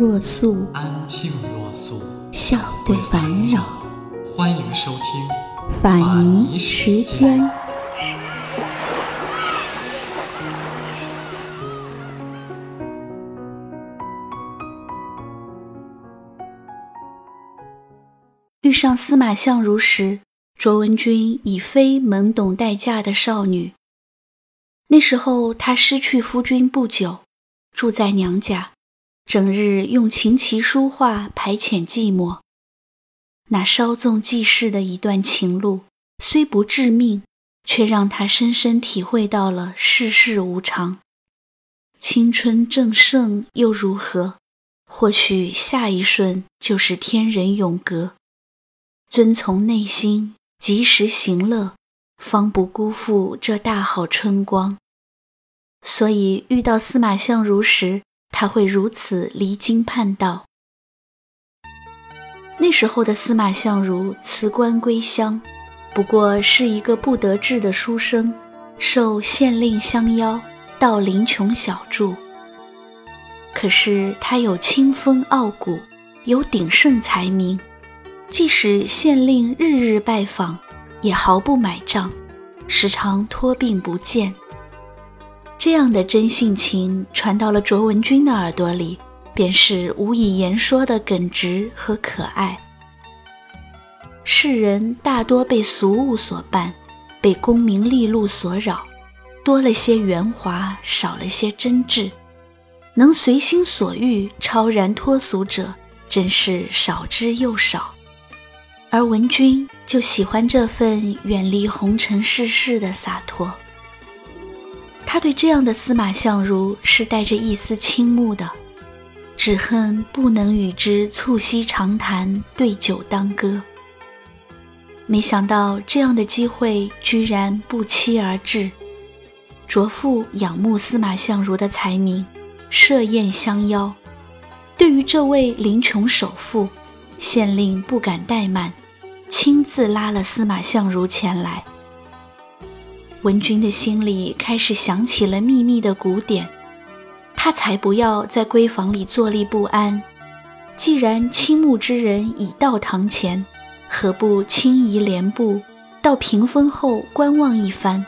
若素，安静若素，笑对烦扰。欢迎收听法尼时间。遇上司马相如时，卓文君已非懵懂待嫁的少女。那时候，她失去夫君不久，住在娘家，整日用琴棋书画排遣寂寞。那稍纵即逝的一段情路，虽不致命，却让他深深体会到了世事无常。青春正盛又如何？或许下一瞬就是天人永隔。遵从内心，及时行乐，方不辜负这大好春光。所以遇到司马相如时，他会如此离经叛道。那时候的司马相如辞官归乡，不过是一个不得志的书生，受县令相邀到临邛小住。可是他有清风傲骨，有鼎盛才名。即使县令日日拜访，也毫不买账，时常托病不见。这样的真性情传到了卓文君的耳朵里，便是无以言说的耿直和可爱。世人大多被俗物所绊，被功名利禄所扰，多了些圆滑，少了些真挚，能随心所欲、超然脱俗者，真是少之又少。而文君就喜欢这份远离红尘世事的洒脱。他对这样的司马相如是带着一丝倾慕的，只恨不能与之促膝长谈，对酒当歌。没想到这样的机会居然不期而至。卓父仰慕司马相如的才名，设宴相邀。对于这位临邛首富。县令不敢怠慢，亲自拉了司马相如前来。文君的心里开始响起了秘密的鼓点，他才不要在闺房里坐立不安。既然倾慕之人已到堂前，何不轻移帘步，到屏风后观望一番？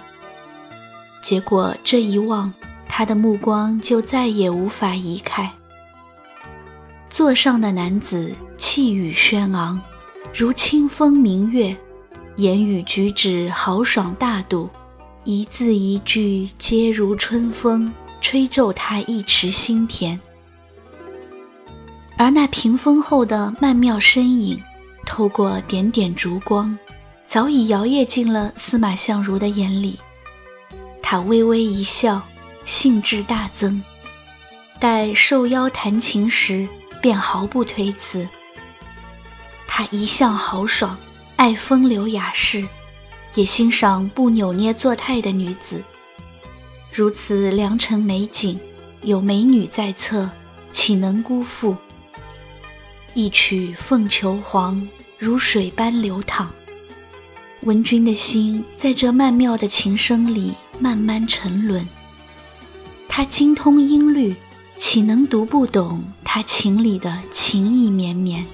结果这一望，他的目光就再也无法移开。座上的男子气宇轩昂，如清风明月，言语举止豪爽大度，一字一句皆如春风，吹皱他一池心田。而那屏风后的曼妙身影，透过点点烛光，早已摇曳进了司马相如的眼里。他微微一笑，兴致大增，待受邀弹琴时。便毫不推辞。他一向豪爽，爱风流雅士，也欣赏不扭捏作态的女子。如此良辰美景，有美女在侧，岂能辜负？一曲《凤求凰》如水般流淌，文君的心在这曼妙的琴声里慢慢沉沦。他精通音律。岂能读不懂他情里的情意绵绵？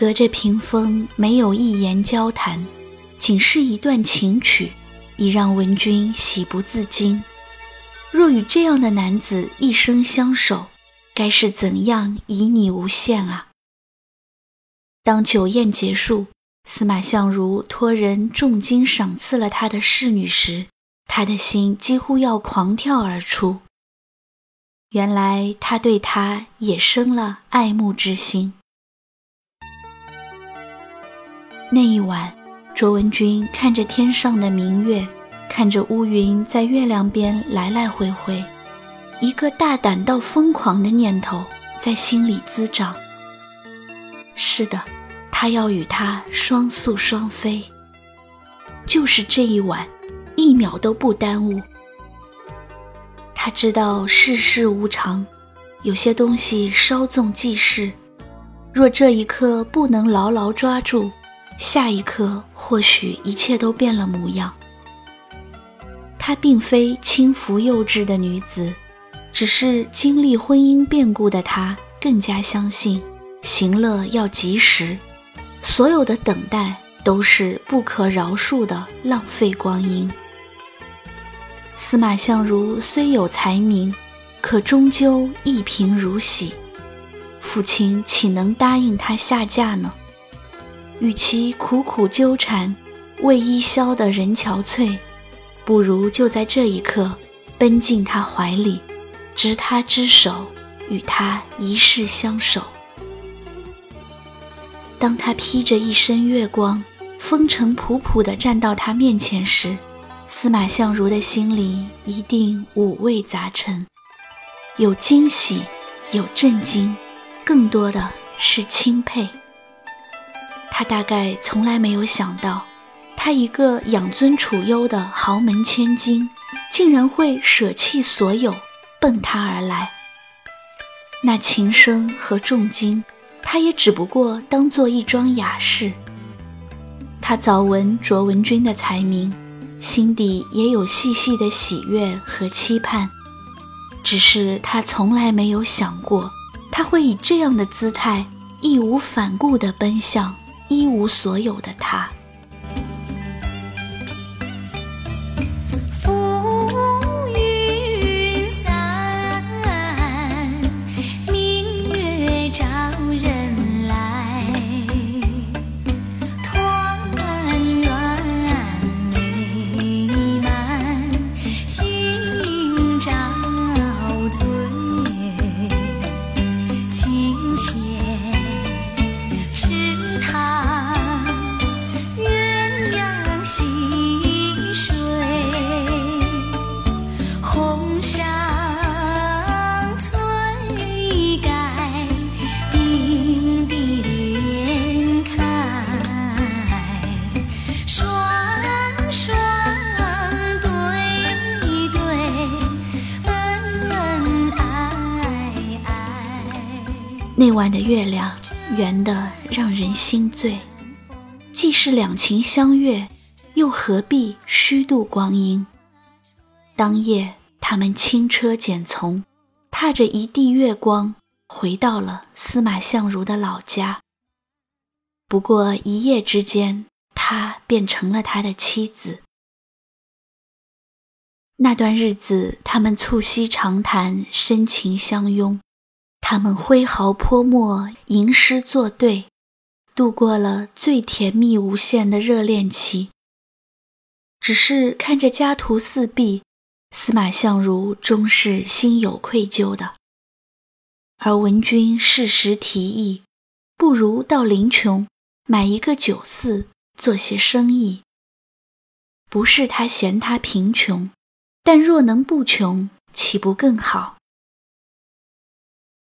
隔着屏风，没有一言交谈，仅是一段情曲，已让文君喜不自禁。若与这样的男子一生相守，该是怎样旖旎无限啊！当酒宴结束，司马相如托人重金赏赐了他的侍女时，他的心几乎要狂跳而出。原来他对她也生了爱慕之心。那一晚，卓文君看着天上的明月，看着乌云在月亮边来来回回，一个大胆到疯狂的念头在心里滋长。是的，他要与他双宿双飞。就是这一晚，一秒都不耽误。他知道世事无常，有些东西稍纵即逝。若这一刻不能牢牢抓住，下一刻或许一切都变了模样。她并非轻浮幼稚的女子，只是经历婚姻变故的她更加相信行乐要及时，所有的等待都是不可饶恕的浪费光阴。司马相如虽有才名，可终究一贫如洗。父亲岂能答应他下嫁呢？与其苦苦纠缠，为伊消的人憔悴，不如就在这一刻奔进他怀里，执他之手，与他一世相守。当他披着一身月光，风尘仆仆地站到他面前时，司马相如的心里一定五味杂陈，有惊喜，有震惊。更多的是钦佩。他大概从来没有想到，他一个养尊处优的豪门千金，竟然会舍弃所有，奔他而来。那琴声和重金，他也只不过当做一桩雅事。他早闻卓文君的才名，心底也有细细的喜悦和期盼，只是他从来没有想过。他会以这样的姿态，义无反顾地奔向一无所有的他。那晚的月亮圆得让人心醉，既是两情相悦，又何必虚度光阴？当夜，他们轻车简从，踏着一地月光，回到了司马相如的老家。不过一夜之间，他便成了他的妻子。那段日子，他们促膝长谈，深情相拥。他们挥毫泼墨，吟诗作对，度过了最甜蜜无限的热恋期。只是看着家徒四壁，司马相如终是心有愧疚的。而文君适时提议，不如到临邛买一个酒肆，做些生意。不是他嫌他贫穷，但若能不穷，岂不更好？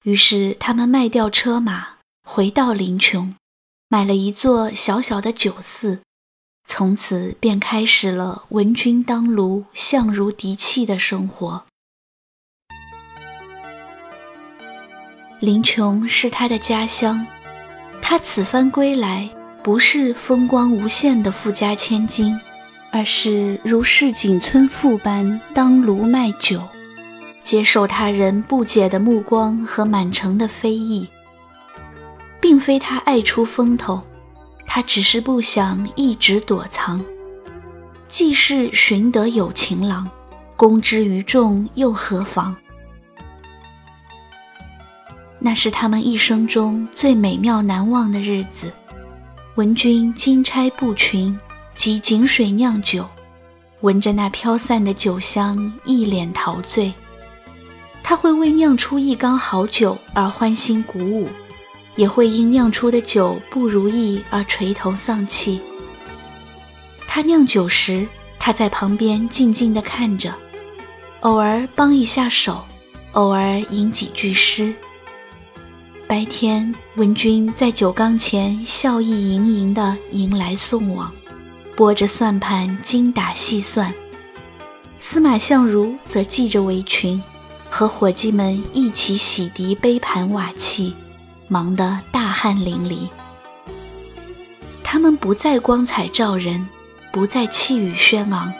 于是，他们卖掉车马，回到临邛，买了一座小小的酒肆，从此便开始了闻君当炉、相如嫡妻的生活。临邛是他的家乡，他此番归来，不是风光无限的富家千金，而是如市井村妇般当炉卖酒。接受他人不解的目光和满城的非议，并非他爱出风头，他只是不想一直躲藏。既是寻得有情郎，公之于众又何妨？那是他们一生中最美妙难忘的日子。闻君金钗布裙，汲井水酿酒，闻着那飘散的酒香，一脸陶醉。他会为酿出一缸好酒而欢欣鼓舞，也会因酿出的酒不如意而垂头丧气。他酿酒时，他在旁边静静地看着，偶尔帮一下手，偶尔吟几句诗。白天，文君在酒缸前笑意盈盈地迎来送往，拨着算盘精打细算；司马相如则系着围裙，和伙计们一起洗涤杯盘瓦器，忙得大汗淋漓。他们不再光彩照人，不再气宇轩昂，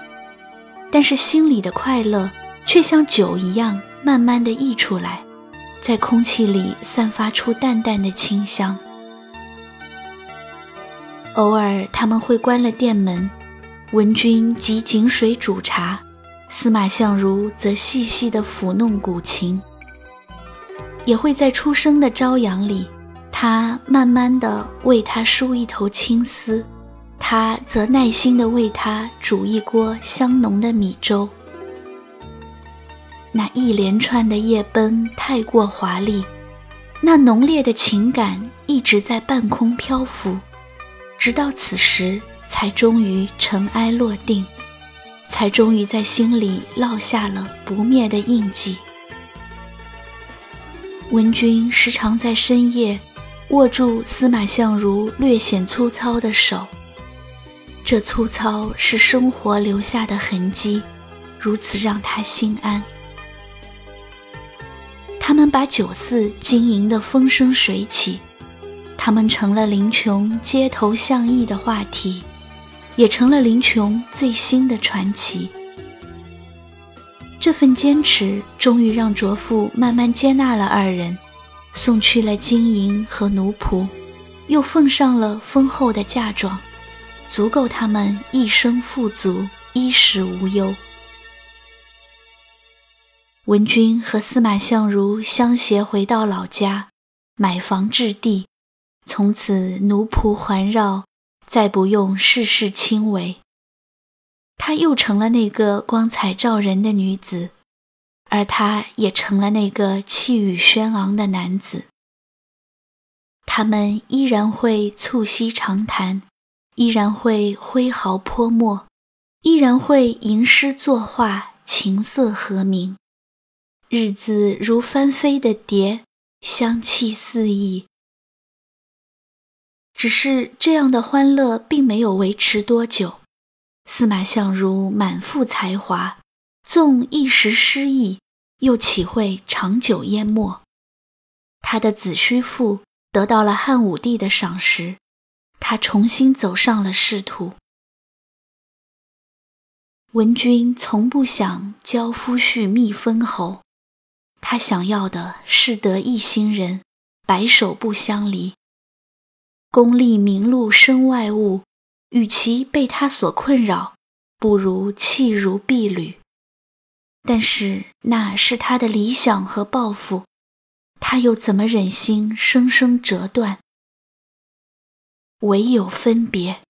但是心里的快乐却像酒一样，慢慢地溢出来。在空气里散发出淡淡的清香。偶尔，他们会关了店门，文君即井水煮茶，司马相如则细细地抚弄古琴。也会在初升的朝阳里，他慢慢地为她梳一头青丝，他则耐心地为他煮一锅香浓的米粥。那一连串的夜奔太过华丽，那浓烈的情感一直在半空漂浮，直到此时才终于尘埃落定，才终于在心里烙下了不灭的印记。文君时常在深夜握住司马相如略显粗糙的手，这粗糙是生活留下的痕迹，如此让他心安。他们把酒肆经营得风生水起，他们成了林琼街头巷议的话题，也成了林琼最新的传奇。这份坚持终于让卓父慢慢接纳了二人，送去了金银和奴仆，又奉上了丰厚的嫁妆，足够他们一生富足，衣食无忧。文君和司马相如相携回到老家，买房置地，从此奴仆环绕，再不用事事亲为。她又成了那个光彩照人的女子，而他也成了那个气宇轩昂的男子。他们依然会促膝长谈，依然会挥毫泼墨，依然会吟诗作画，琴瑟和鸣。日子如翻飞的蝶，香气四溢。只是这样的欢乐并没有维持多久。司马相如满腹才华，纵一时失意，又岂会长久淹没？他的《子虚赋》得到了汉武帝的赏识，他重新走上了仕途。文君从不想教夫婿觅封侯。他想要的是得一心人，白首不相离。功利名禄身外物，与其被他所困扰，不如弃如敝履。但是那是他的理想和抱负，他又怎么忍心生生折断？唯有分别。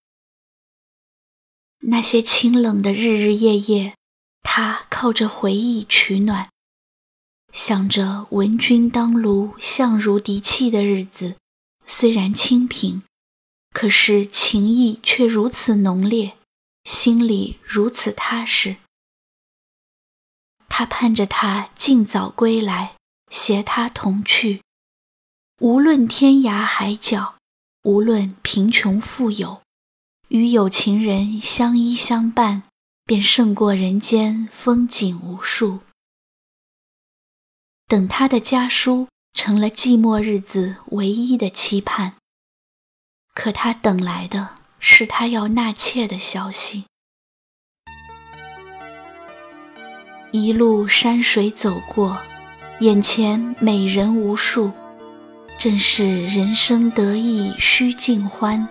那些清冷的日日夜夜，他靠着回忆取暖。想着闻君当炉，相如敌气的日子，虽然清贫，可是情谊却如此浓烈，心里如此踏实。他盼着他尽早归来，携他同去。无论天涯海角，无论贫穷富有，与有情人相依相伴，便胜过人间风景无数。等他的家书成了寂寞日子唯一的期盼，可他等来的是他要纳妾的消息。一路山水走过，眼前美人无数，正是人生得意须尽欢。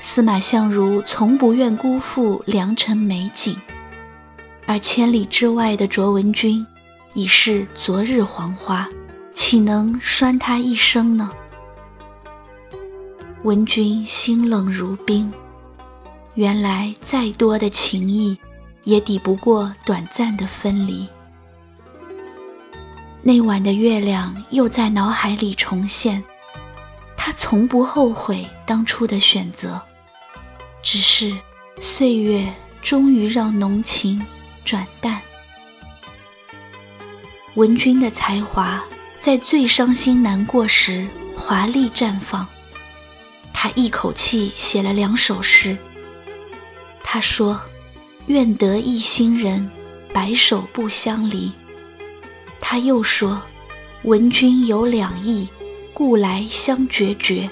司马相如从不愿辜负良辰美景，而千里之外的卓文君。已是昨日黄花，岂能拴他一生呢？闻君心冷如冰，原来再多的情谊，也抵不过短暂的分离。那晚的月亮又在脑海里重现，他从不后悔当初的选择，只是岁月终于让浓情转淡。文君的才华在最伤心难过时华丽绽放。他一口气写了两首诗。他说：“愿得一心人，白首不相离。”他又说：“闻君有两意，故来相决绝。”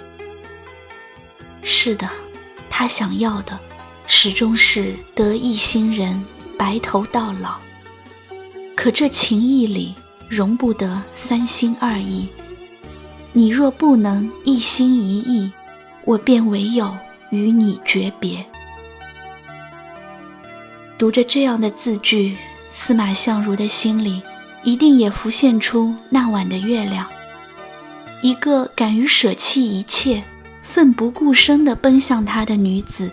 是的，他想要的始终是得一心人，白头到老。可这情意里容不得三心二意。你若不能一心一意，我便唯有与你诀别。读着这样的字句，司马相如的心里一定也浮现出那晚的月亮。一个敢于舍弃一切、奋不顾身地奔向他的女子，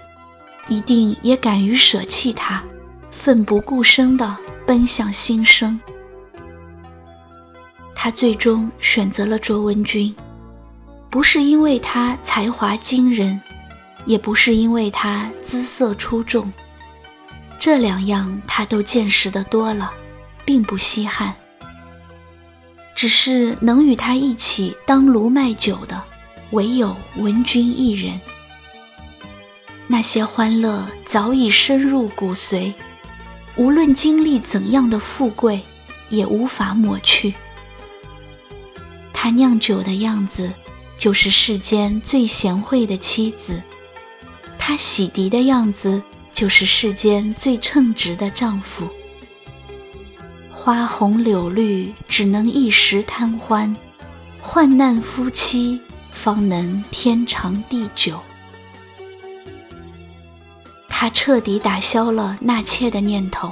一定也敢于舍弃他，奋不顾身地奔向新生。他最终选择了卓文君，不是因为他才华惊人，也不是因为他姿色出众。这两样他都见识的多了，并不稀罕。只是能与他一起当炉卖酒的，唯有文君一人。那些欢乐早已深入骨髓，无论经历怎样的富贵，也无法抹去。他酿酒的样子，就是世间最贤惠的妻子；他洗涤的样子。就是世间最称职的丈夫。花红柳绿只能一时贪欢，患难夫妻方能天长地久。他彻底打消了纳妾的念头，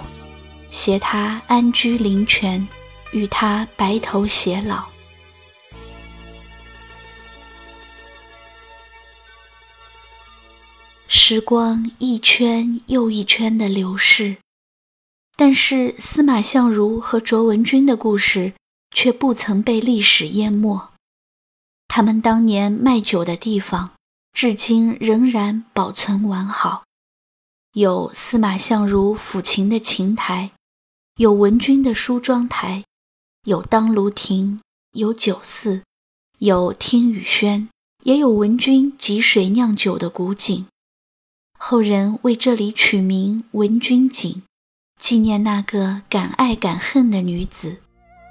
携她安居灵泉，与她白头偕老。时光一圈又一圈的流逝，但是司马相如和卓文君的故事却不曾被历史淹没。他们当年卖酒的地方，至今仍然保存完好，有司马相如抚琴的琴台，有文君的梳妆台，有当炉亭，有酒肆，有听雨轩，也有文君汲水酿酒的古井。后人为这里取名文君井，纪念那个敢爱敢恨的女子，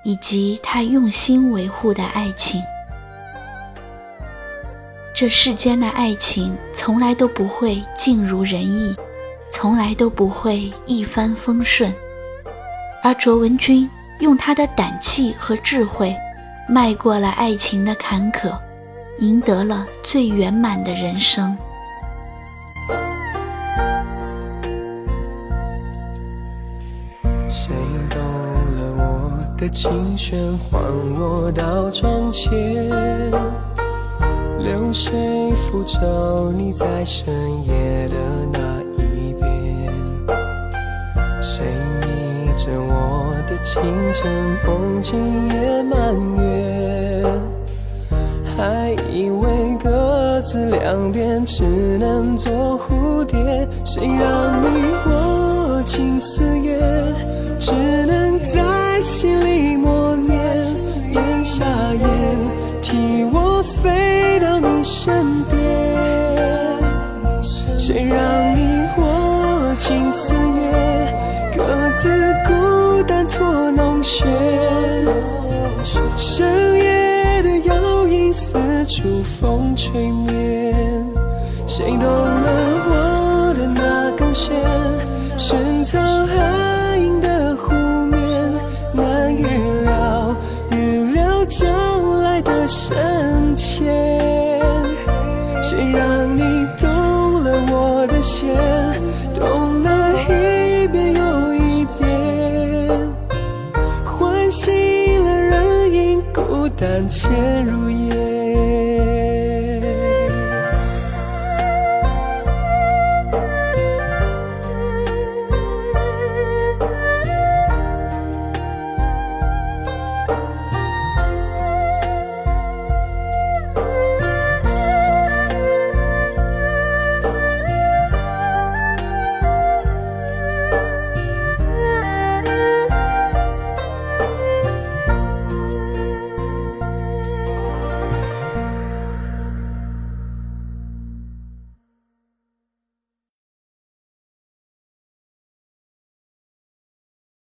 以及她用心维护的爱情。这世间的爱情从来都不会尽如人意，从来都不会一帆风顺，而卓文君用她的胆气和智慧，迈过了爱情的坎坷，赢得了最圆满的人生。的琴弦唤我到窗前，流水抚舟，你在深夜的那一边。谁倚着我的清晨梦境也满月？还以为各自两边只能做蝴蝶，谁让你我情似月，只能在。在心里默念，咽下咽，替我飞到你身边。谁让你握紧四月，各自孤单错弄弦。深夜的摇影四处风吹灭，谁动了我的那根弦？深藏唤